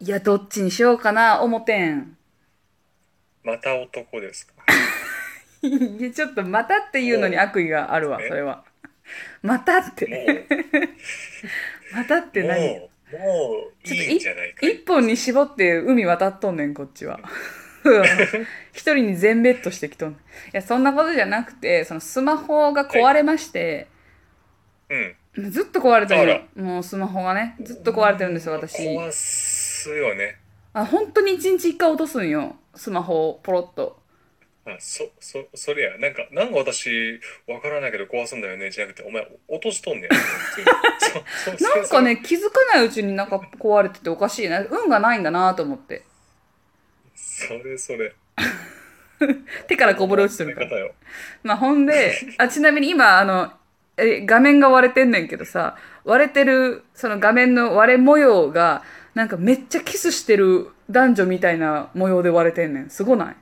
いや、どっちにしようかな、思てん。また男ですか？いや、ちょっと、またっていうのに悪意があるわ、え？それは。またっもて。う、またって何？もう、もう、いいんじゃないか。一本に絞って海渡っとんねん、こっちは。一人に全ベッドしてきとん。いや、そんなことじゃなくて、そのスマホが壊れまして、うん。ずっと壊れてる。もうスマホがね、ずっと壊れてるんですよ、私。壊すよね。あ、本当に一日一回落とすんよ。スマホをポロッと。あ、そ、そ、それや。なんか、なんか私、わからないけど壊すんだよね。じゃなくて、お前、落としとんねん。なんかね、気づかないうちになんか壊れてておかしいな。運がないんだなと思って。それそれ。手からこぼれ落ちてるから。まあほんで、あ、ちなみに今、あの、え、画面が割れてんねんけどさ、割れてる、その画面の割れ模様が、なんかめっちゃキスしてる男女みたいな模様で割れてんねん。すごない？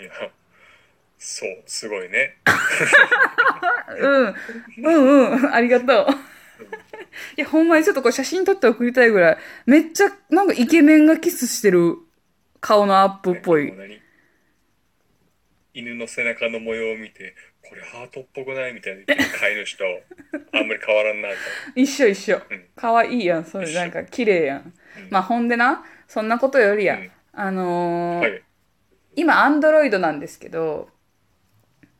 いや、そう、すごいね。うん。うんうん。ありがとう。いや、ほんまにちょっとこれ写真撮って送りたいぐらい、めっちゃ、なんかイケメンがキスしてる顔のアップっぽい犬の背中の模様を見て、これハートっぽくないみたいな飼い主とあんまり変わらんなと。一緒一緒うん。かわいいやん。それなんか綺麗やん。まあほんでな、そんなことよりや、うんあのーはい。今、アンドロイドなんですけど、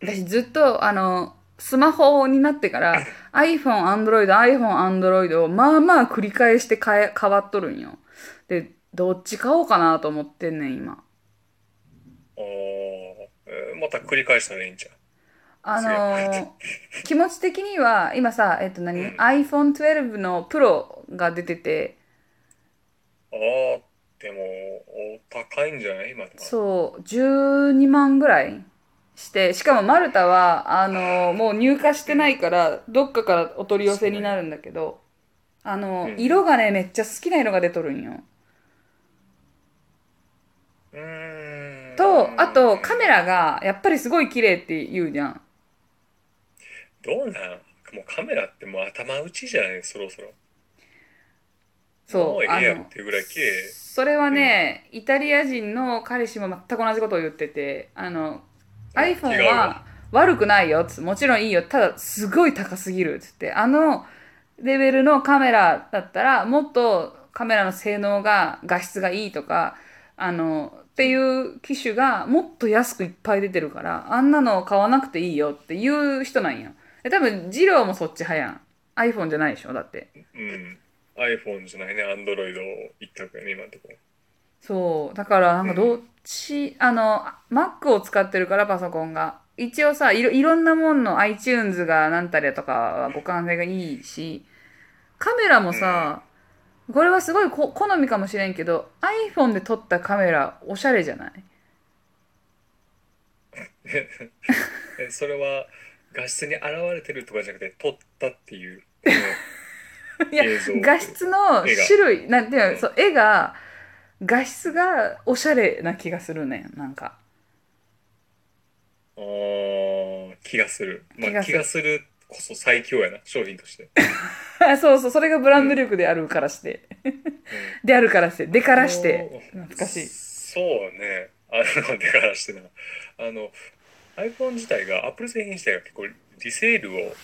私ずっと、あの、スマホになってから、iPhone、Android、iPhone、Android をまあまあ繰り返して変え、変わっとるんよ。で、どっち買おうかなと思ってんねん、今。おーえーまた繰り返したらいいんじゃん。あのー気持ち的には、今さ、えっと何、うん iPhone12 の Pro が出てて、ああ、でも、お高いんじゃない？今。そう、12万ぐらいして、しかもマルタは、あの、もう入荷してないから、どっかからお取り寄せになるんだけど、あの、うん色がね、めっちゃ好きな色が出とるんよ。うーん。と、あと、カメラが、やっぱりすごい綺麗って言うじゃん。どうなん？もうカメラってもう頭打ちじゃない？そろそろ。もそうう、あええやんっの、ていうぐらい綺麗。それはね、イタリア人の彼氏も全く同じことを言ってて、あの、iPhone は悪くないよっつもちろんいいよ。ただ、すごい高すぎるっつって。あのレベルのカメラだったら、もっとカメラの性能が、画質がいいとか、あの、っていう機種がもっと安くいっぱい出てるから、あんなの買わなくていいよっていう人なんや。え多分、ジローもそっち派やん。iPhone じゃないでしょ？だって。うん。iPhone じゃないね、Android 一択やね、今のところ。そう。だから、なんかどっち、あの、Mac を使ってるから、パソコンが。一応さ、いろ、いろんなもんの iTunes がなんたりだとかは互換性がいいし、カメラもさ、これはすごいこ好みかもしれんけど、iPhone で撮ったカメラ、おしゃれじゃない？えそれは画質に現れてるとかじゃなくて撮ったっていう。いや画質の種類、なんていうの、うん。そう、絵が、画質がおしゃれな気がするね、なんか。あー気がする、まあ、気気がする。がするこそ最強やな商品として、そうそう、それがブランド力であるからして。であるからして、でからして。懐かしい。そうね。あのでからしてな。あの iPhone 自体が Apple 製品自体が結構リセールを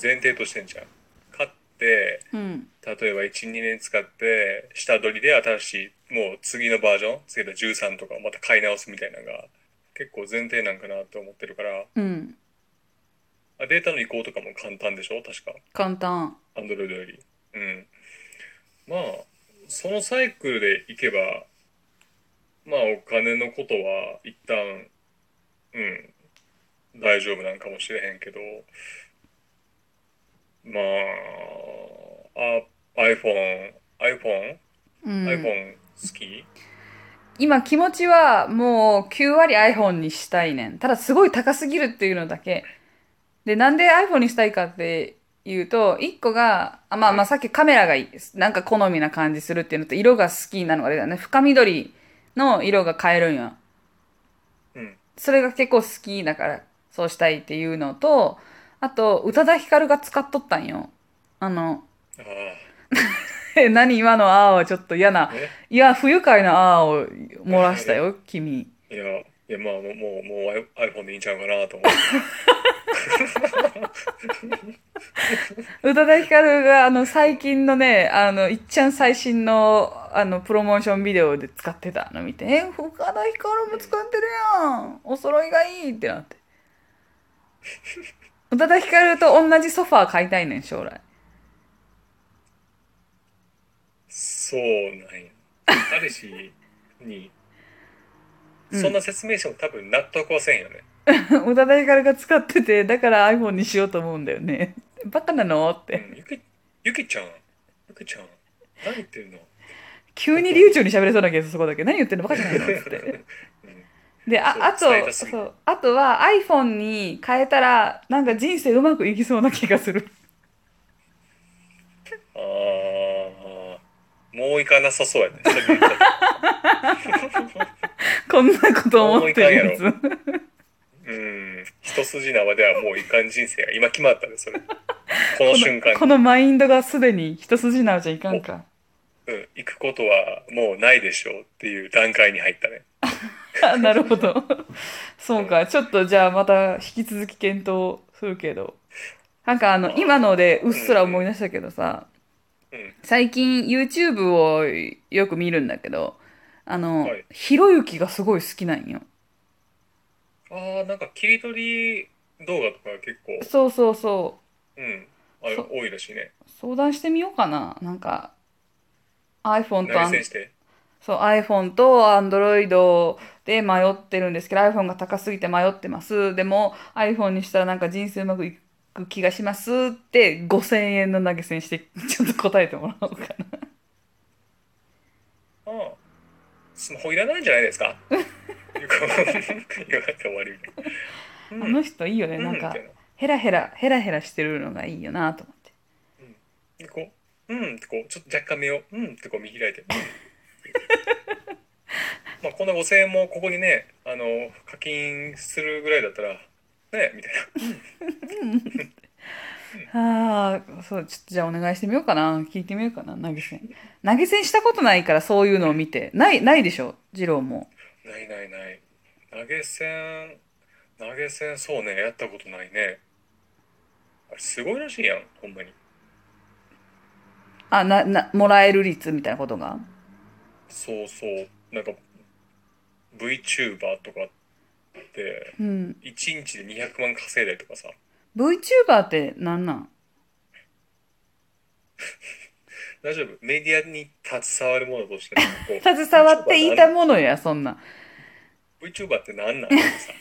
前提としてんじゃん買ってうん。例えば12年使って下取りで新しいもう次のバージョン次の13とかをまた買い直すみたいなのが結構前提なんかなと思ってるからうん。あデータの移行とかも簡単でしょ？確か簡単。Android よりうんまあそのサイクルでいけばまあお金のことは一旦うん大丈夫なんかもしれへんけどまああ iPhone iPhone、うん。iPhone 好き？今気持ちはもう9割 iPhone にしたいねん。ただすごい高すぎるっていうのだけ。で、なんで iPhone にしたいかっていうと、1個が、あまあまあさっきカメラがいい。なんか好みな感じするっていうのと、色が好きなのが出たね。深緑の色が変えるんよ。うんそれが結構好きだから、そうしたいっていうのと、あと、宇多田ヒカルが使っとったんよ。あの、何今のあーはちょっと嫌な。ねいや、不愉快なあーを漏らしたよ、君。いや、いや、まあ、もう、もう、もう iPhone でいいんちゃうかなと思って。宇多田ヒカルが、あの、最近のね、あの、いっちゃん最新の、あの、プロモーションビデオで使ってたの見て、え、宇多田ヒカルも使ってるやん。お揃いがいいってなって。宇多田ヒカルと同じソファー買いたいねん、将来。そうなんや。彼氏に、そんな説明しても多分納得はせんよね。宇多田ヒカルが使ってて、だから iPhone にしようと思うんだよね。バカなの？っうて。ん、ゆき、ゆきちゃん、ゆきちゃん、何言ってんの？急に流暢に喋れそうなけど、そこだけ。何言ってんの？バカじゃないの？っつって。で、あ、あとそう。あとは iPhone に変えたら、なんか人生うまくいきそうな気がする。ああ、もういかなさそうやね。こんなこと思ってるやつ。うん、一筋縄ではもういかん人生が今決まったね、それ。この瞬間にこのマインドがすでに一筋縄じゃいかんか。うん、行くことはもうないでしょうっていう段階に入ったね。あなるほど。そうか。ちょっとじゃあまた引き続き検討するけど。なんかあの、今のでうっすら思い出したけどさ、うん、最近 YouTube をよく見るんだけど、あのはい、ひろゆきがすごい好きなんよ。ああ、なんか切り取り動画とか結構、そうそうそう。うん、あそう多いらしいね。相談してみようかな。なんか、iPhone と投げして。そう iPhone と Android で迷ってるんですけど iPhone が高すぎて迷ってます。でも iPhone にしたらなんか人生うまくいく気がしますって5000円の投げ銭して ちょっと答えてもらおうかな。ああ、スマホいらないんじゃないですか？あの人いいよね。なんかみたいなヘラヘラヘラヘラしてるのがいいよなと思って。でこう、うんってこう、ちょっと若干目を、うんってこう見開いて。うんまあこんな5000円もここにね、あの、課金するぐらいだったら、ね、みたいな。ああ、そう、ちょっとじゃあお願いしてみようかな。聞いてみようかな、投げ銭。投げ銭したことないからそういうのを見て。ない、ないでしょ、二郎も。ないないない。投げ銭、投げ銭そうね、やったことないね。あれすごいらしいやん、ほんまに。あ、な、な、もらえる率みたいなことが？そうそう。なんか、VTuber とかって、うん。1日で200万稼いだりとかさ。VTuber ってなんなん？大丈夫？メディアに携わるものとしてこう 携わっていたものや、そんな。VTuber って何なん？ってさ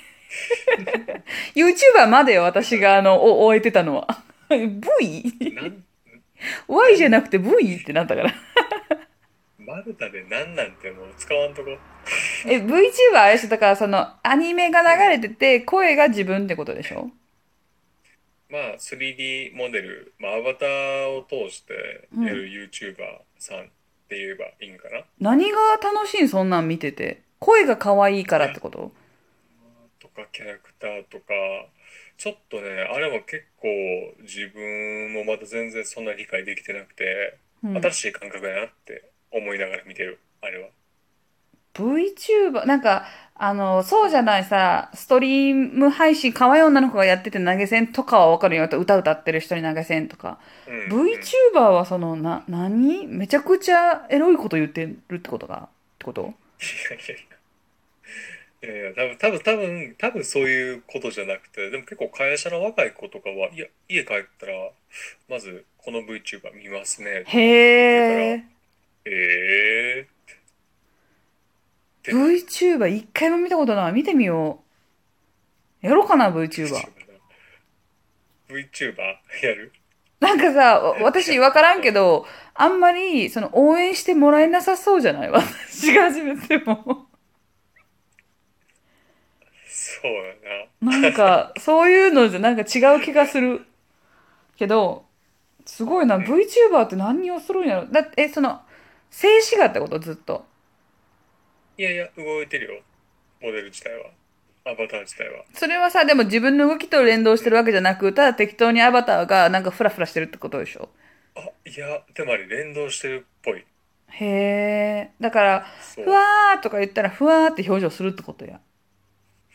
YouTuber までよ、私があの、お終えてたのは。V?Y なん？じゃなくて V ってなったから。マルタで何なんてもう使わんとこ。え、VTuber あれでしょ？だからその、アニメが流れてて、声が自分ってことでしょ？まあ 3D モデル、まあ、アバターを通してやる YouTuber さんって言えばいいんかな、何が楽しいんそんなん見てて？声が可愛いからってこと？とかキャラクターとか。ちょっとねあれも結構自分もまだ全然そんな理解できてなくて、うん。新しい感覚だなって思いながら見てるあれは VTuber、なんか、あの、そうじゃないさ、ストリーム配信、可愛い女の子がやってて投げ銭とかはわかるよ。歌歌ってる人に投げ銭とか。うん、VTuber はその、な、何？めちゃくちゃエロいこと言ってるってことがってこと？いやいやいや。いやいや、多分、多分、多分、多分そういうことじゃなくて、でも結構会社の若い子とかは、いや、家帰ったら、まず、この VTuber 見ますね。へえ。えで VTuber 一回も見たことない。見てみよう。やろうかな、VTuber。VTuber やる？なんかさ、私わからんけど、あんまり、その、応援してもらえなさそうじゃない？私が始めても。そうやな。なんか、そういうのじゃなんか違う気がする。けど、すごいな、VTuber って何をするんやろ？だって、え、その、静止画ってこと？ずっと。いやいや、動いてるよ。モデル自体は。アバター自体は。それはさ、でも自分の動きと連動してるわけじゃなく、ただ適当にアバターがなんかフラフラしてるってことでしょ？あ、いや、でもあれ連動してるっぽい。へえ。だから。ふわーとか言ったら、ふわーって表情するってことや。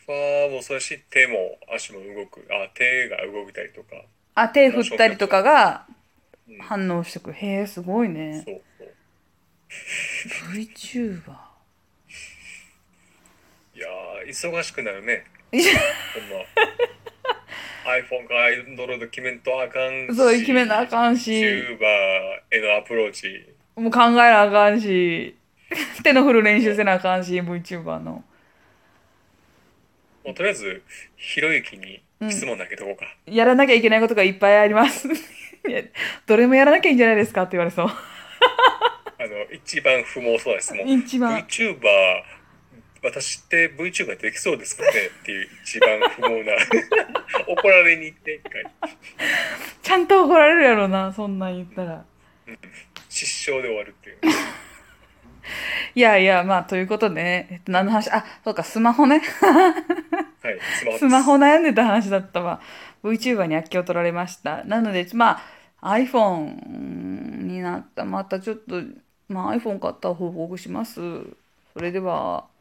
ファーもそうだし、手も足も動く。あ、手が動いたりとか。あ、手振ったりとかがうん、反応してくる。へえ、すごいね。そう。VTuber？いやー、忙しくなるね。ほんま。iPhone か Android 決めんとあかんし。そう、決めなあかんし、YouTuber へのアプローチ。もう考えなあかんし、手の振る練習せなあかんし、VTuber の。もうとりあえず、ひろゆきに質問投げとこうか。やらなきゃいけないことがいっぱいあります。どれもやらなきゃいいんじゃないですかって言われそう。あの、一番不毛そうな質問。一番。VTuber、私って VTuber できそうですかねっていう一番不毛な。怒られに行って、一回。ちゃんと怒られるやろな、そんなん言ったら。失笑で終わるっていう。いやいや、まあ、ということでね、えっと、何の話、あ、そうか、スマホね。はい、スマホスマホ悩んでた話だったわ。VTuber に悪気を取られました。なので、まあ、iPhone になった。またちょっと、まあ、iPhone 買ったら報告します。それでは。